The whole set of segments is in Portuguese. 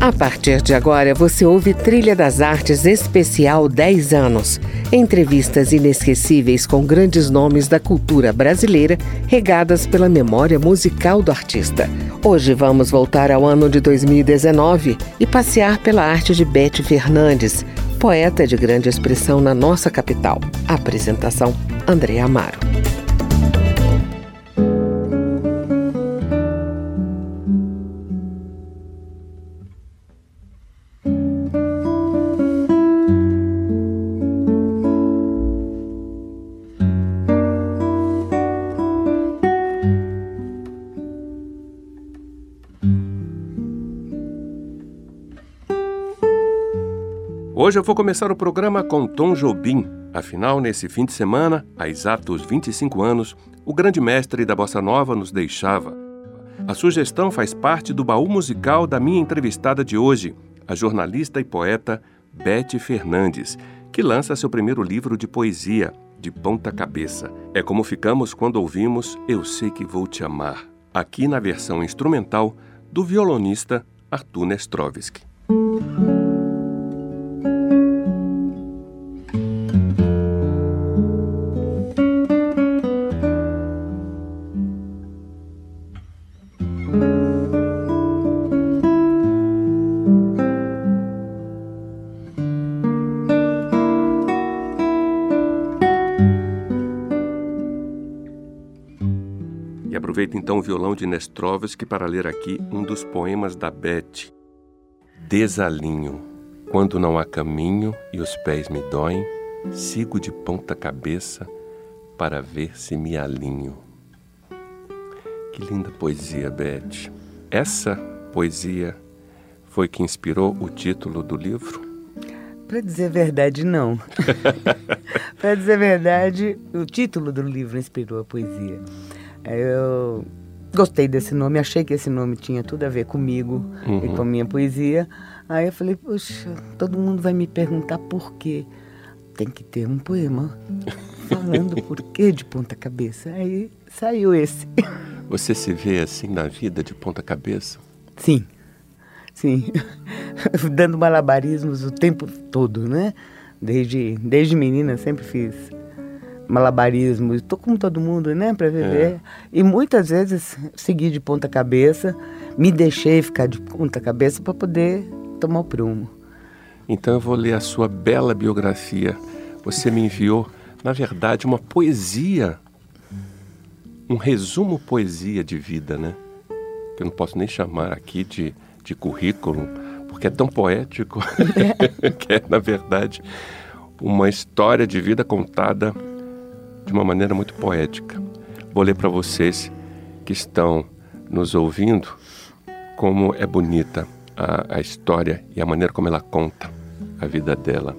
A partir de agora, você ouve Trilha das Artes Especial 10 anos. Entrevistas inesquecíveis com grandes nomes da cultura brasileira, regadas pela memória musical do artista. Hoje vamos voltar ao ano de 2019 e passear pela arte de Bete Fernandes, poeta de grande expressão na nossa capital. Apresentação: André Amaro. Hoje eu vou começar o programa com Tom Jobim. Afinal, nesse fim de semana, há exatos 25 anos, o grande mestre da bossa nova nos deixava. A sugestão faz parte do baú musical da minha entrevistada de hoje, a jornalista e poeta Bete Fernandes, que lança seu primeiro livro de poesia, De Ponta Cabeça. É como ficamos quando ouvimos Eu Sei Que Vou Te Amar, aqui na versão instrumental do violonista Arthur Nestrovski. O violão de Nestrovski para ler aqui um dos poemas da Beth. Desalinho. Quando não há caminho e os pés me doem, sigo de ponta cabeça para ver se me alinho. Que linda poesia, Beth. Essa poesia foi que inspirou o título do livro? Para dizer a verdade, não. Para dizer a verdade, o título do livro inspirou a poesia. Eu gostei desse nome, achei que esse nome tinha tudo a ver comigo uhum. e com a minha poesia. Aí eu falei, poxa, todo mundo vai me perguntar por quê. Tem que ter um poema falando por quê de ponta cabeça. Aí saiu esse. Você se vê assim na vida de ponta cabeça? Sim, sim. Dando malabarismos o tempo todo, né? Desde, desde menina sempre fiz malabarismo, estou como todo mundo, né, para viver. É. E muitas vezes segui de ponta cabeça, me deixei ficar de ponta cabeça para poder tomar o prumo. Então eu vou ler a sua bela biografia. Você me enviou, na verdade, uma poesia, um resumo poesia de vida, né? Que eu não posso nem chamar aqui de, de currículo, porque é tão poético, é. que é, na verdade, uma história de vida contada de uma maneira muito poética. Vou ler para vocês que estão nos ouvindo como é bonita a, a história e a maneira como ela conta a vida dela.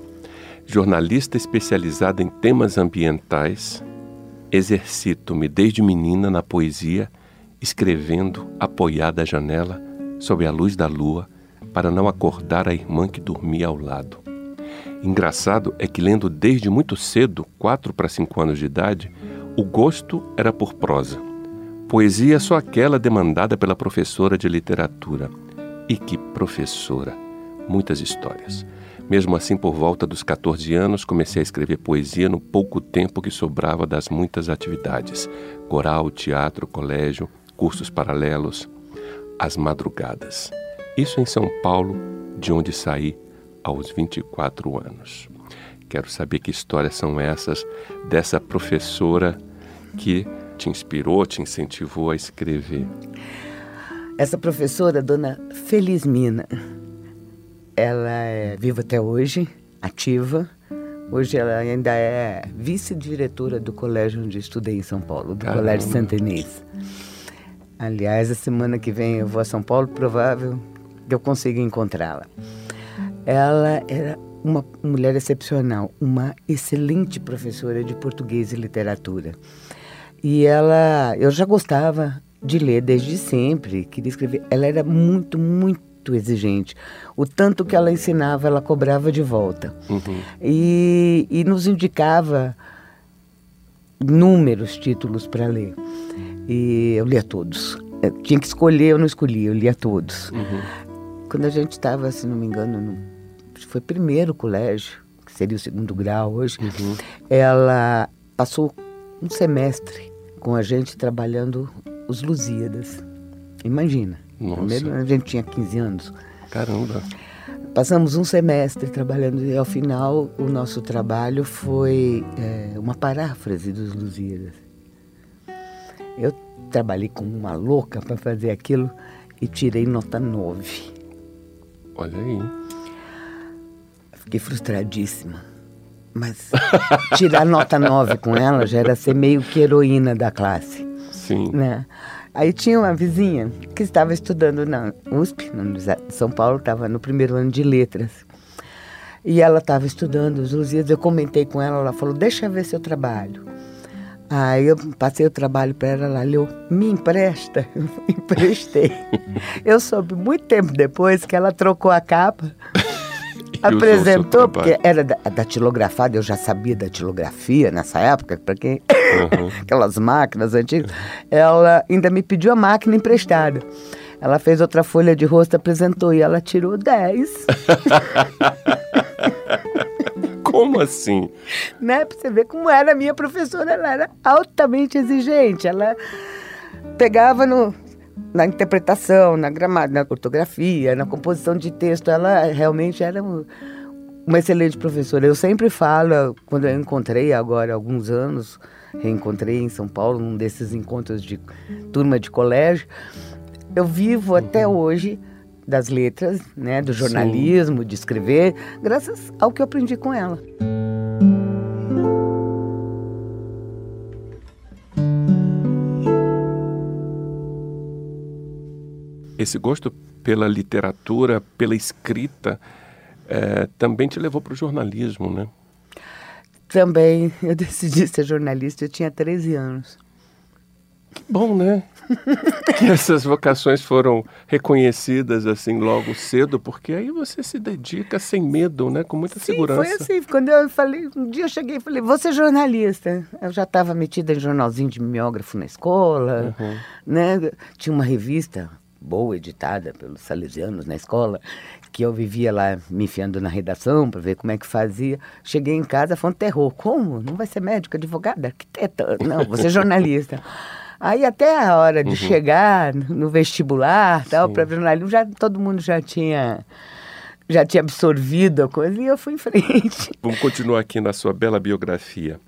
Jornalista especializada em temas ambientais, exercito-me desde menina na poesia, escrevendo apoiada à janela, sob a luz da lua, para não acordar a irmã que dormia ao lado. Engraçado é que, lendo desde muito cedo, quatro para cinco anos de idade, o gosto era por prosa. Poesia só aquela demandada pela professora de literatura. E que professora! Muitas histórias. Mesmo assim, por volta dos 14 anos, comecei a escrever poesia no pouco tempo que sobrava das muitas atividades: coral, teatro, colégio, cursos paralelos, as madrugadas. Isso em São Paulo, de onde saí aos 24 anos. Quero saber que histórias são essas dessa professora que te inspirou, te incentivou a escrever. Essa professora, dona Felizmina, ela é viva até hoje, ativa. Hoje ela ainda é vice-diretora do colégio onde estudei em São Paulo, do Caramba. Colégio Santa Inês. Aliás, a semana que vem eu vou a São Paulo, provável que eu consiga encontrá-la. Ela era uma mulher excepcional, uma excelente professora de português e literatura. E ela, eu já gostava de ler desde sempre, queria escrever. Ela era muito, muito exigente. O tanto que ela ensinava, ela cobrava de volta. Uhum. E, e nos indicava inúmeros títulos para ler. E eu lia todos. Eu tinha que escolher, eu não escolhia, eu lia todos. Uhum. quando a gente estava, se não me engano, no, foi primeiro colégio, que seria o segundo grau hoje, uhum. ela passou um semestre com a gente trabalhando os Lusíadas. Imagina. Nossa. Primeiro a gente tinha 15 anos. Caramba. Passamos um semestre trabalhando e ao final o nosso trabalho foi é, uma paráfrase dos Lusíadas. Eu trabalhei como uma louca para fazer aquilo e tirei nota 9. Olha aí. Fiquei frustradíssima. Mas tirar nota 9 com ela já era ser meio que heroína da classe. Sim. Né? Aí tinha uma vizinha que estava estudando na USP, na Universidade de São Paulo, estava no primeiro ano de letras. E ela estava estudando os Lusíadas, eu comentei com ela, ela falou, deixa eu ver seu trabalho. Aí eu passei o trabalho para ela, ela leu, me empresta? Eu emprestei. eu soube muito tempo depois que ela trocou a capa apresentou, porque era da, datilografada, eu já sabia datilografia nessa época, para quem. Uhum. Aquelas máquinas antigas. Ela ainda me pediu a máquina emprestada. Ela fez outra folha de rosto, apresentou e ela tirou 10. como assim? Né? Pra você ver como era a minha professora, ela era altamente exigente. Ela pegava no, na interpretação, na gramática, na ortografia, na composição de texto. Ela realmente era uma excelente professora. Eu sempre falo, quando eu encontrei agora há alguns anos, reencontrei em São Paulo, num desses encontros de turma de colégio, eu vivo até hoje das letras, né, do jornalismo, Sim. de escrever, graças ao que eu aprendi com ela. Esse gosto pela literatura, pela escrita, é, também te levou para o jornalismo, né? Também. Eu decidi ser jornalista, eu tinha 13 anos. Que bom, né? que essas vocações foram reconhecidas assim logo cedo, porque aí você se dedica sem medo, né? Com muita Sim, segurança. Foi assim, quando eu falei, um dia eu cheguei e falei, vou ser jornalista. Eu já estava metida em jornalzinho de mimeógrafo na escola, uhum. né? Tinha uma revista, boa, editada pelos salesianos na escola, que eu vivia lá me enfiando na redação para ver como é que fazia. Cheguei em casa, foi um terror. Como? Não vai ser médico, advogado, arquiteto? Não, você é jornalista. Aí até a hora de uhum. chegar no vestibular, tal, para jornalismo, já todo mundo já tinha já tinha absorvido a coisa e eu fui em frente. Vamos continuar aqui na sua bela biografia.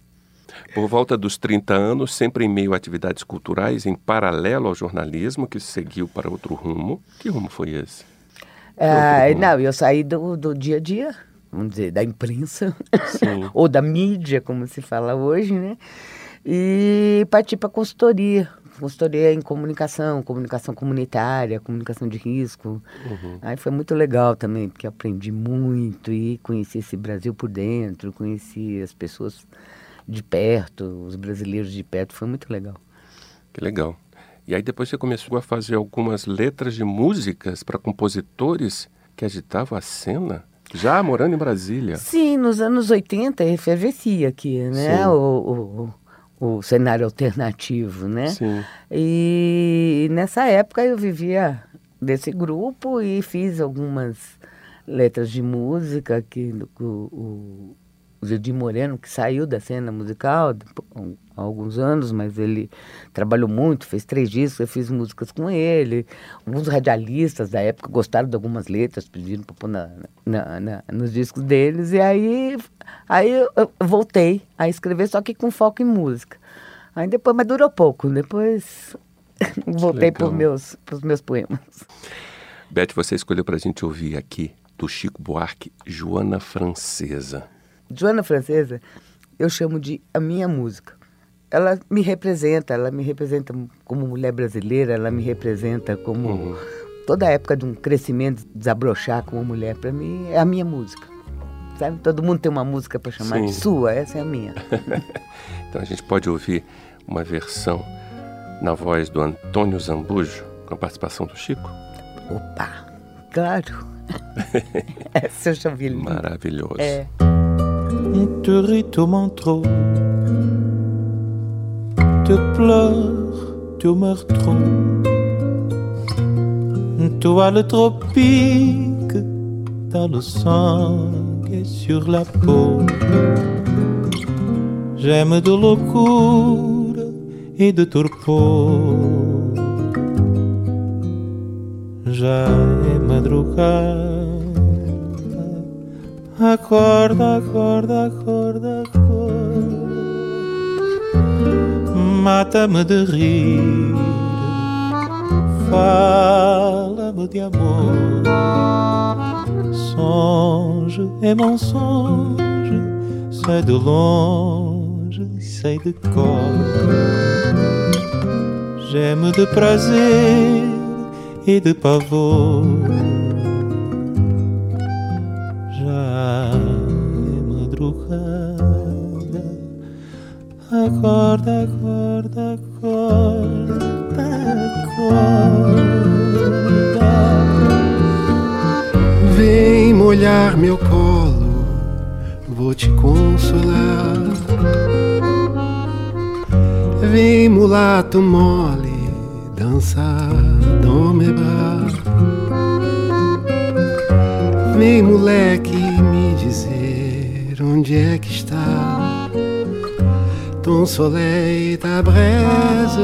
Por volta dos 30 anos, sempre em meio a atividades culturais, em paralelo ao jornalismo, que seguiu para outro rumo. Que rumo foi esse? Ah, não, eu saí do, do dia a dia, vamos dizer, da imprensa, ou da mídia, como se fala hoje, né? E parti para consultoria, consultoria em comunicação, comunicação comunitária, comunicação de risco. Uhum. Aí foi muito legal também, porque aprendi muito e conheci esse Brasil por dentro, conheci as pessoas de perto, os brasileiros de perto, foi muito legal. Que legal. E aí depois você começou a fazer algumas letras de músicas para compositores que agitavam a cena? Já morando em Brasília? Sim, nos anos 80 efervescia aqui, né? O, o, o, cenário alternativo, né? Sim. E nessa época eu vivia desse grupo e fiz algumas letras de música que o, o, o Zildi Moreno, que saiu da cena musical há alguns anos, mas ele trabalhou muito, fez três discos, eu fiz músicas com ele. Alguns radialistas da época gostaram de algumas letras, pediram para pôr na, na, na, nos discos deles, e aí, aí eu voltei a escrever, só que com foco em música. Aí depois, mas durou pouco, depois voltei para os meus, meus poemas. Beth, você escolheu para a gente ouvir aqui do Chico Buarque, Joana Francesa. Joana Francesa, eu chamo de a minha música. Ela me representa, ela me representa como mulher brasileira, ela me representa como uhum. toda a época de um crescimento, desabrochar como mulher, para mim é a minha música. Sabe? Todo mundo tem uma música para chamar Sim. de sua, essa é a minha. então a gente pode ouvir uma versão na voz do Antônio Zambujo, com a participação do Chico? Opa, claro. essa eu já vi. Maravilhoso. É. on te au trop, te pleure, tu meurs trop. toile tropique dans le sang et sur la peau. J'aime de loucura e de torpor. Já é. Acorda, acorda, acorda, acorda. Mata-me de rir. Fala-me de amor. Songe é mensonge. Sei de longe, sei de cor. Geme de prazer e de pavor. Acorda, acorda, acorda, acorda. Vem molhar meu colo, vou te consolar. Vem mulato mole, dançar, domebrar. Vem moleque me dizer onde é que está ton soleil, ta braise.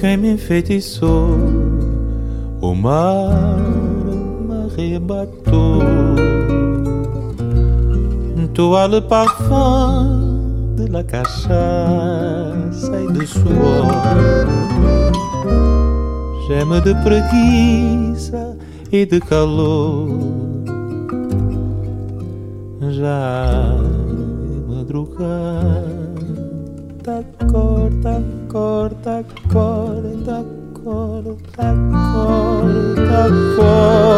Quem me enfeitiçou, o mar me arrebatou. Toile parfum de la cachaça e do suor. Geme de preguiça e de calor. la madrugada corta, corta, corta, corta, corta, corta.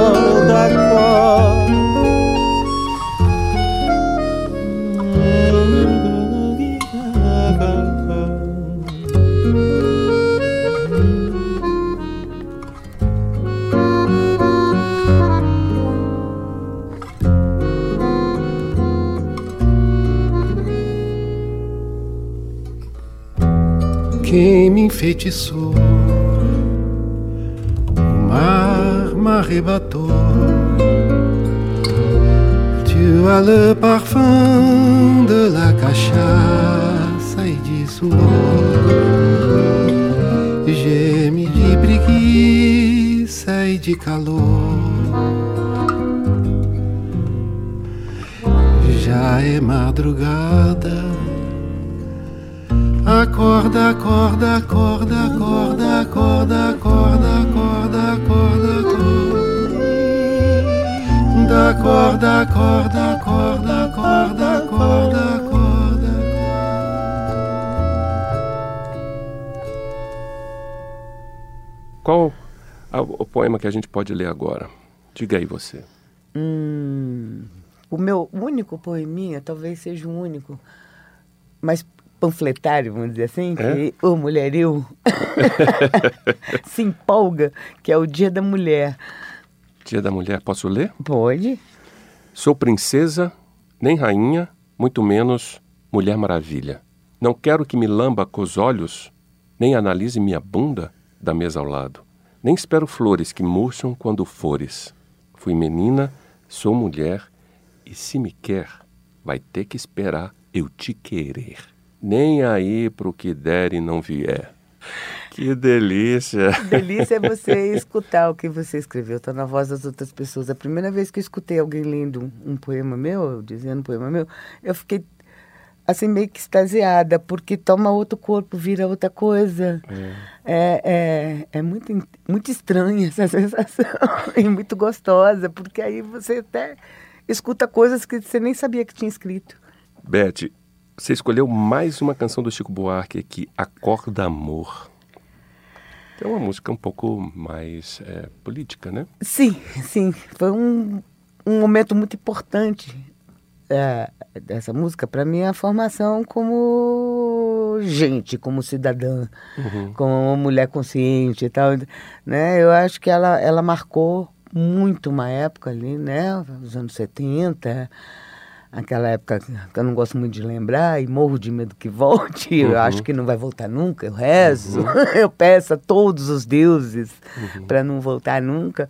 Enfeitiçou, o mar me arrebatou. Tu as le parfum de la cachaça e de suor. Geme de preguiça e de calor. Já é madrugada. Acorda, acorda, acorda, acorda, acorda, acorda, acorda, acorda, acorda. Acorda, acorda, acorda, acorda, acorda, acorda. Qual a- o poema que a gente pode ler agora? Diga aí você. Hum, o meu único poeminha, talvez seja o único, mas panfletário, vamos dizer assim, É? que o mulherio se empolga, que é o Dia da Mulher. Dia da Mulher, posso ler? Pode? Sou princesa, nem rainha, muito menos Mulher Maravilha. Não quero que me lamba com os olhos, nem analise minha bunda da mesa ao lado. Nem espero flores que murcham quando fores. Fui menina, sou mulher, e se me quer, vai ter que esperar eu te querer. Nem aí pro que der e não vier. Que delícia! Delícia é você escutar o que você escreveu, tá na voz das outras pessoas. A primeira vez que eu escutei alguém lendo um, um poema meu, dizendo um poema meu, eu fiquei assim meio que extasiada, porque toma outro corpo, vira outra coisa. É, é, é muito, in- muito estranha essa sensação e muito gostosa, porque aí você até escuta coisas que você nem sabia que tinha escrito. Beth, você escolheu mais uma canção do Chico Buarque aqui, Acorda Amor. É uma música um pouco mais é, política, né? Sim, sim. Foi um, um momento muito importante é, dessa música para minha formação como gente, como cidadã, como uma mulher consciente e tal. Né? Eu acho que ela, ela marcou muito uma época ali, né? Os anos 70. Aquela época que eu não gosto muito de lembrar e morro de medo que volte. Uhum. Eu acho que não vai voltar nunca. Eu rezo, uhum. eu peço a todos os deuses uhum. para não voltar nunca.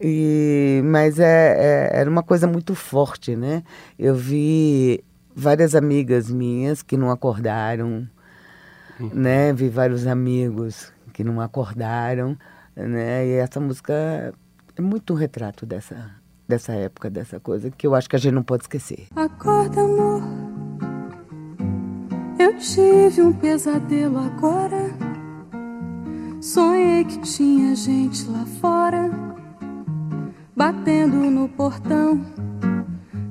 E, mas é, é, era uma coisa muito forte, né? Eu vi várias amigas minhas que não acordaram, uhum. né? Vi vários amigos que não acordaram, né? E essa música é muito um retrato dessa dessa época, dessa coisa que eu acho que a gente não pode esquecer. Acorda, amor. Eu tive um pesadelo agora. Sonhei que tinha gente lá fora, batendo no portão.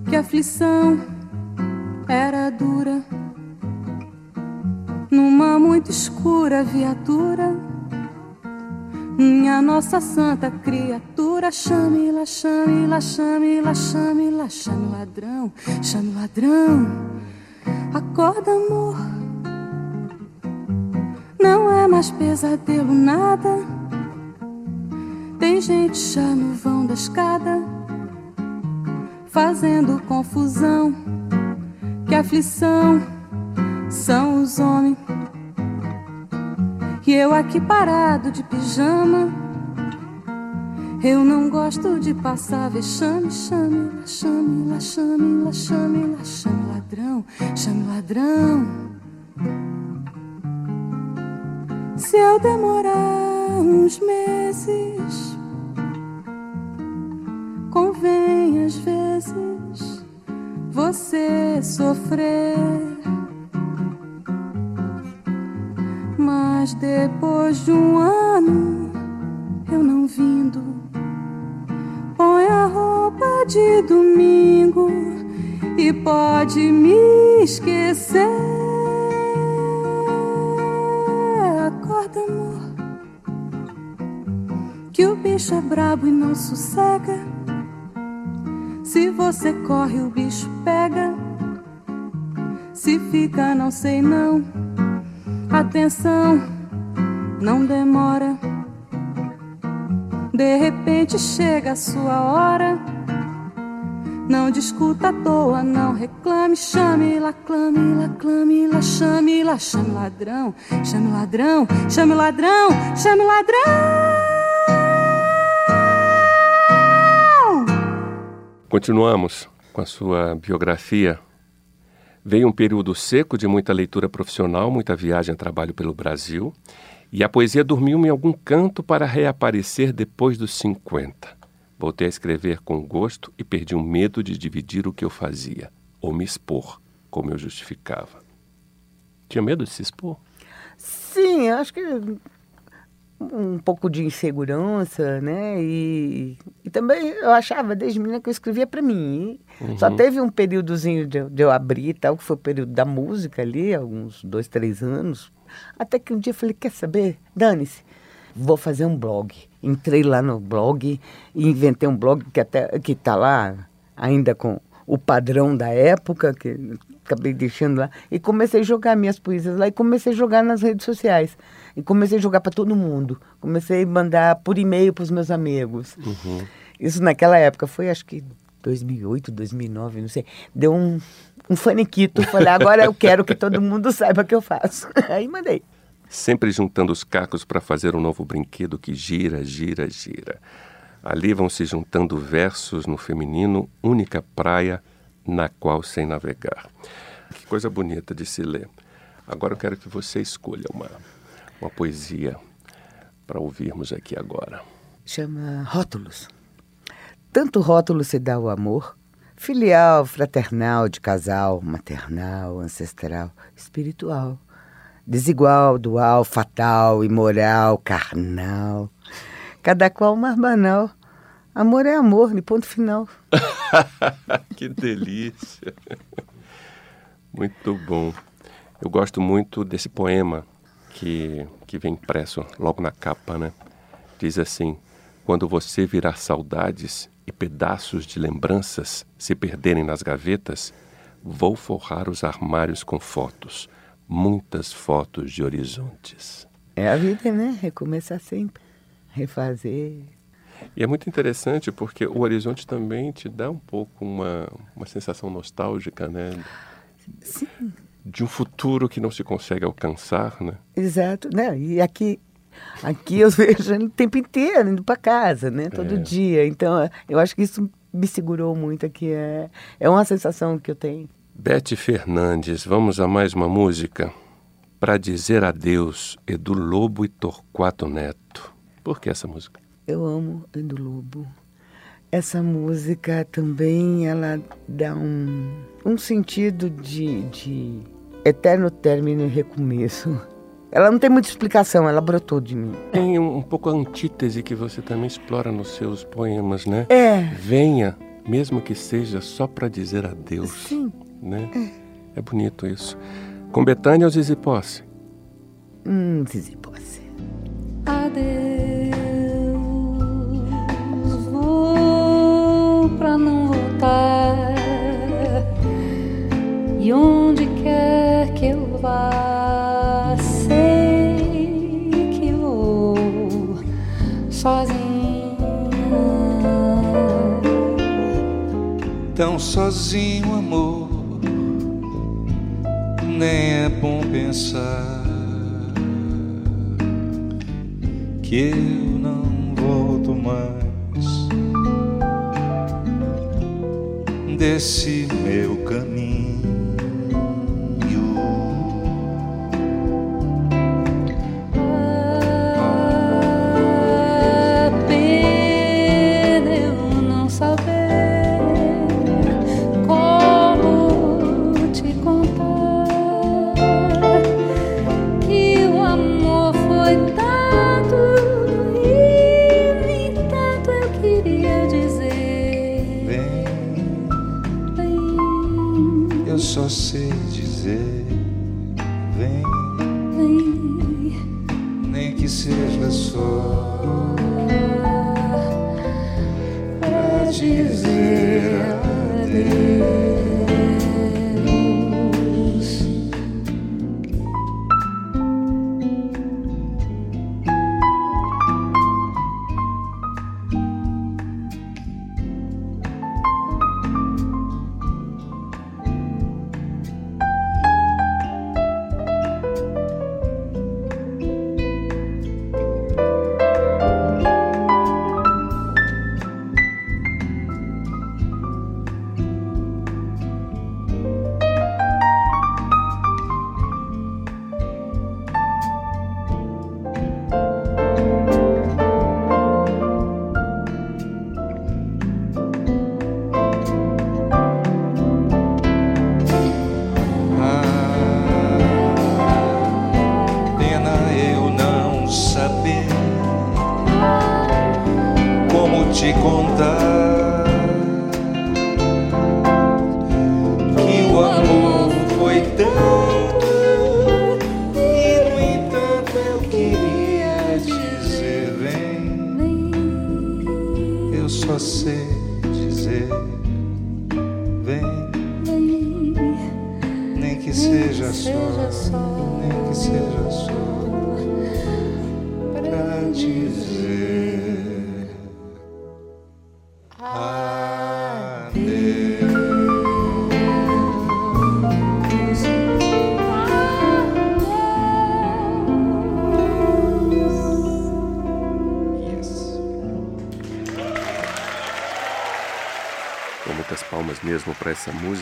Que aflição era dura. Numa muito escura viatura minha nossa santa criatura, chame-la, chame-la, chame-la, chame-la, chame ladrão, chame ladrão. Acorda, amor. Não é mais pesadelo nada. Tem gente já no vão da escada, fazendo confusão. Que aflição são os homens e eu aqui parado de pijama. Eu não gosto de passar vexame, chame, chame, lá, chame, lá, chame, chame ladrão, chame ladrão. Se eu demorar uns meses, convém às vezes você sofrer. Mas depois de um ano eu não vindo, põe a roupa de domingo e pode me esquecer. Acorda, amor, que o bicho é brabo e não sossega. Se você corre, o bicho pega. Se fica, não sei não. Atenção, não demora. De repente chega a sua hora. Não discuta à toa, não reclame, chame lá, clame lá, clame lá, chame lá, chame ladrão, chame ladrão, chame ladrão, chame ladrão. Continuamos com a sua biografia Veio um período seco de muita leitura profissional, muita viagem a trabalho pelo Brasil, e a poesia dormiu em algum canto para reaparecer depois dos 50. Voltei a escrever com gosto e perdi o medo de dividir o que eu fazia, ou me expor, como eu justificava. Tinha medo de se expor? Sim, acho que um pouco de insegurança, né? E, e também eu achava desde menina que eu escrevia para mim. Uhum. Só teve um períodozinho de, de, eu abrir tal, que foi o período da música ali, alguns dois, três anos. Até que um dia eu falei, quer saber? Dane-se, vou fazer um blog. Entrei lá no blog e inventei um blog que até que está lá ainda com o padrão da época, que acabei deixando lá, e comecei a jogar minhas poesias lá e comecei a jogar nas redes sociais. E comecei a jogar para todo mundo. Comecei a mandar por e-mail para os meus amigos. Uhum. Isso naquela época foi, acho que 2008, 2009, não sei. Deu um, um faniquito. Falei, agora eu quero que todo mundo saiba o que eu faço. Aí mandei. Sempre juntando os cacos para fazer um novo brinquedo que gira, gira, gira. Ali vão se juntando versos no feminino, única praia na qual sem navegar. Que coisa bonita de se ler. Agora eu quero que você escolha uma uma poesia para ouvirmos aqui agora. Chama Rótulos. Tanto rótulo se dá o amor, filial, fraternal, de casal, maternal, ancestral, espiritual, desigual, dual, fatal, imoral, carnal. Cada qual mais banal. Amor é amor, de ponto final. que delícia! Muito bom. Eu gosto muito desse poema que, que vem impresso logo na capa, né? Diz assim: Quando você virar saudades e pedaços de lembranças se perderem nas gavetas, vou forrar os armários com fotos, muitas fotos de horizontes. É a vida, né? Recomeçar sempre, refazer. E é muito interessante porque o horizonte também te dá um pouco uma, uma sensação nostálgica, né? Sim. De um futuro que não se consegue alcançar, né? Exato, né? E aqui, aqui eu vejo ele o tempo inteiro indo para casa, né? Todo É. dia. Então, eu acho que isso me segurou muito aqui. É, é uma sensação que eu tenho. Bete Fernandes, vamos a mais uma música? Para dizer adeus, Edu Lobo e Torquato Neto. Por que essa música? Eu amo Edu Lobo. Essa música também, ela dá um, um sentido de, de eterno término e recomeço. Ela não tem muita explicação, ela brotou de mim. Tem um, um pouco a antítese que você também explora nos seus poemas, né? É, Venha, mesmo que seja só para dizer adeus, sim. né? É bonito isso. Com Betânia ou Zizi Posse? Hum, Zizi Posse. Adeus, vou pra não voltar. E onde Tão sozinho, amor, nem é bom pensar que eu não volto mais desse meu caminho.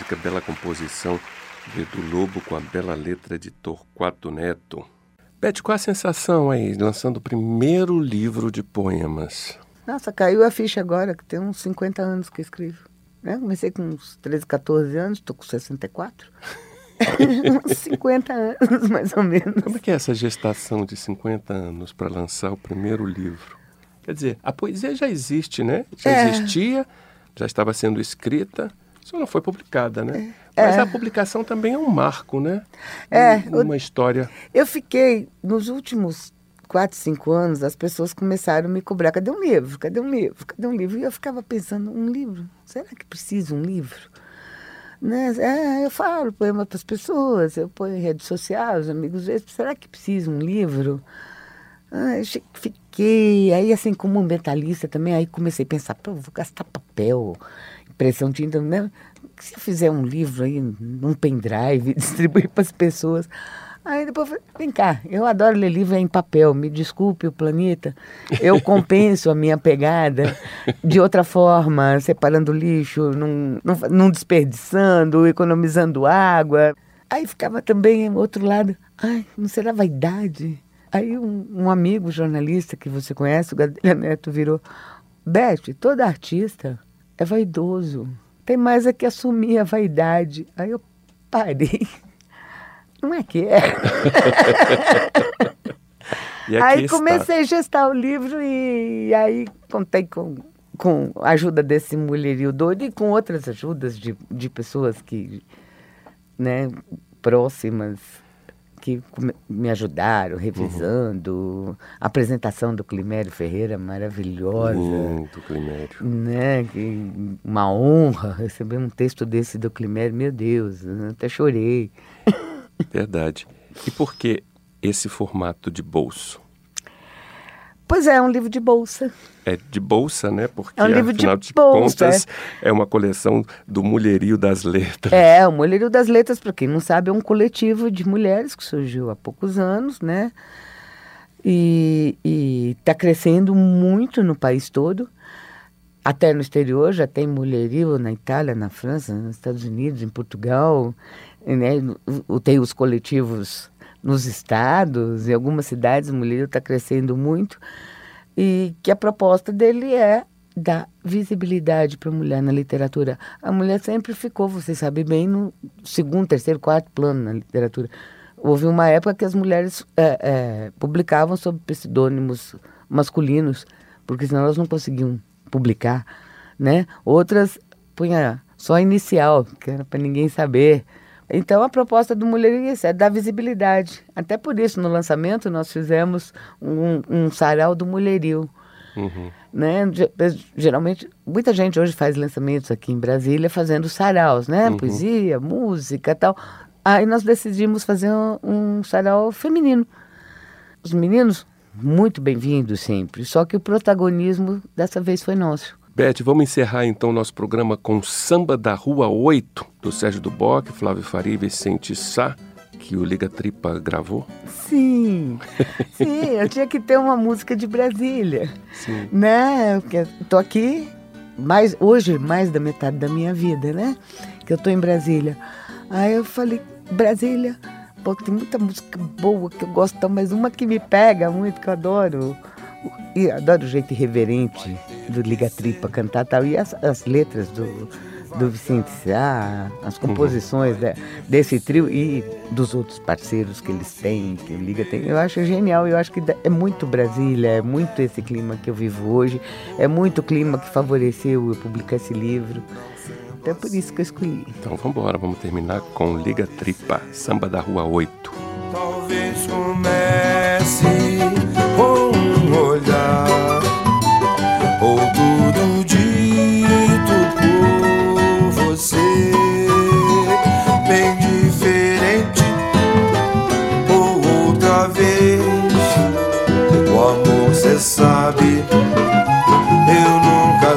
Música, bela composição de Edu Lobo com a bela letra de Torquato Neto. Bete, qual a sensação aí, lançando o primeiro livro de poemas? Nossa, caiu a ficha agora, que tem uns 50 anos que eu escrevo. Né? Comecei com uns 13, 14 anos, estou com 64. uns 50 anos, mais ou menos. Como é que é essa gestação de 50 anos para lançar o primeiro livro? Quer dizer, a poesia já existe, né? Já É. existia, já estava sendo escrita, só não foi publicada, né? Mas É. a publicação também é um marco, né? É, Um- Uma história. Eu fiquei, nos últimos 4, 5 anos, as pessoas começaram a me cobrar: cadê um livro? Cadê um livro? Cadê um livro? E eu ficava pensando: um livro? Será que precisa um livro? Né? É, eu falo poema para as pessoas, eu ponho em rede social, os amigos vezes, será que precisa um livro? Ah, fiquei, aí assim, como metalista também, aí comecei a pensar, vou gastar papel, impressão tinta, né? Se eu fizer um livro aí, num pendrive, distribuir para as pessoas. Aí depois falei, vem cá, eu adoro ler livro em papel, me desculpe o planeta. Eu compenso a minha pegada de outra forma, separando lixo, não, não, não desperdiçando, economizando água. Aí ficava também outro lado, ai, não será vaidade? Aí um, um amigo jornalista que você conhece, o Gadelha Neto, virou, Beth, todo artista é vaidoso. Tem mais é que assumir a vaidade. Aí eu parei. Não é que é. aí está. comecei a gestar o livro e aí contei com, com a ajuda desse mulherio doido e com outras ajudas de, de pessoas que, né, próximas que me ajudaram, revisando. Uhum. A apresentação do Climério Ferreira maravilhosa. Muito, Climério. Né? Que, uma honra receber um texto desse do Climério. Meu Deus, até chorei. Verdade. E por que esse formato de bolso? Pois é, é um livro de bolsa. É de bolsa, né? Porque, é um livro afinal de, de bolsa, contas, é. é. uma coleção do Mulherio das Letras. É, o Mulherio das Letras, para quem não sabe, é um coletivo de mulheres que surgiu há poucos anos, né? E está crescendo muito no país todo. Até no exterior, já tem mulherio na Itália, na França, nos Estados Unidos, em Portugal. Né? Tem os coletivos nos estados, em algumas cidades, o mulher está crescendo muito, e que a proposta dele é dar visibilidade para a mulher na literatura. A mulher sempre ficou, você sabe bem, no segundo, terceiro, quarto plano na literatura. Houve uma época que as mulheres é, é, publicavam sob pseudônimos masculinos, porque senão elas não conseguiam publicar, né? Outras punha só inicial, que era para ninguém saber. Então a proposta do Mulheres é dar visibilidade. Até por isso, no lançamento, nós fizemos um, um sarau do mulherio. Uhum. Né? Geralmente, muita gente hoje faz lançamentos aqui em Brasília fazendo saraus, né? Uhum. Poesia, música tal. Aí nós decidimos fazer um, um sarau feminino. Os meninos, muito bem-vindos sempre, só que o protagonismo dessa vez foi nosso. Beth, vamos encerrar então nosso programa com Samba da Rua 8, do Sérgio Duboc, Flávio Faria e Vicente Sá, que o Liga Tripa gravou? Sim, sim, eu tinha que ter uma música de Brasília, sim. né? Porque tô aqui mais hoje mais da metade da minha vida, né? Que eu tô em Brasília. Aí eu falei, Brasília, pô, tem muita música boa que eu gosto, mas uma que me pega muito, que eu adoro, e adoro o jeito irreverente do Liga Tripa cantar tal. E as, as letras do, do Vicente Sá, as uhum. composições uhum. de, desse trio e dos outros parceiros que eles têm, que o Liga tem, eu acho genial. Eu acho que é muito Brasília, é muito esse clima que eu vivo hoje, é muito o clima que favoreceu eu publicar esse livro. Até por isso que eu escolhi. Então vamos embora, vamos terminar com Liga Tripa, Samba da Rua 8. Talvez comece com um olhar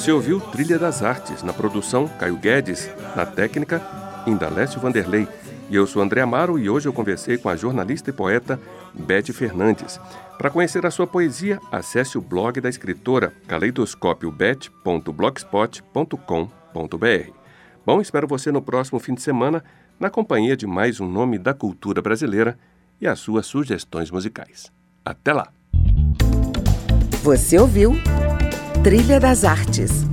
Você ouviu Trilha das Artes, na produção Caio Guedes, na técnica Indalécio Vanderlei. E eu sou André Amaro e hoje eu conversei com a jornalista e poeta Beth Fernandes. Para conhecer a sua poesia, acesse o blog da escritora caleidoscopiobet.blogspot.com.br. Bom, espero você no próximo fim de semana, na companhia de mais um nome da cultura brasileira e as suas sugestões musicais. Até lá! Você ouviu Trilha das Artes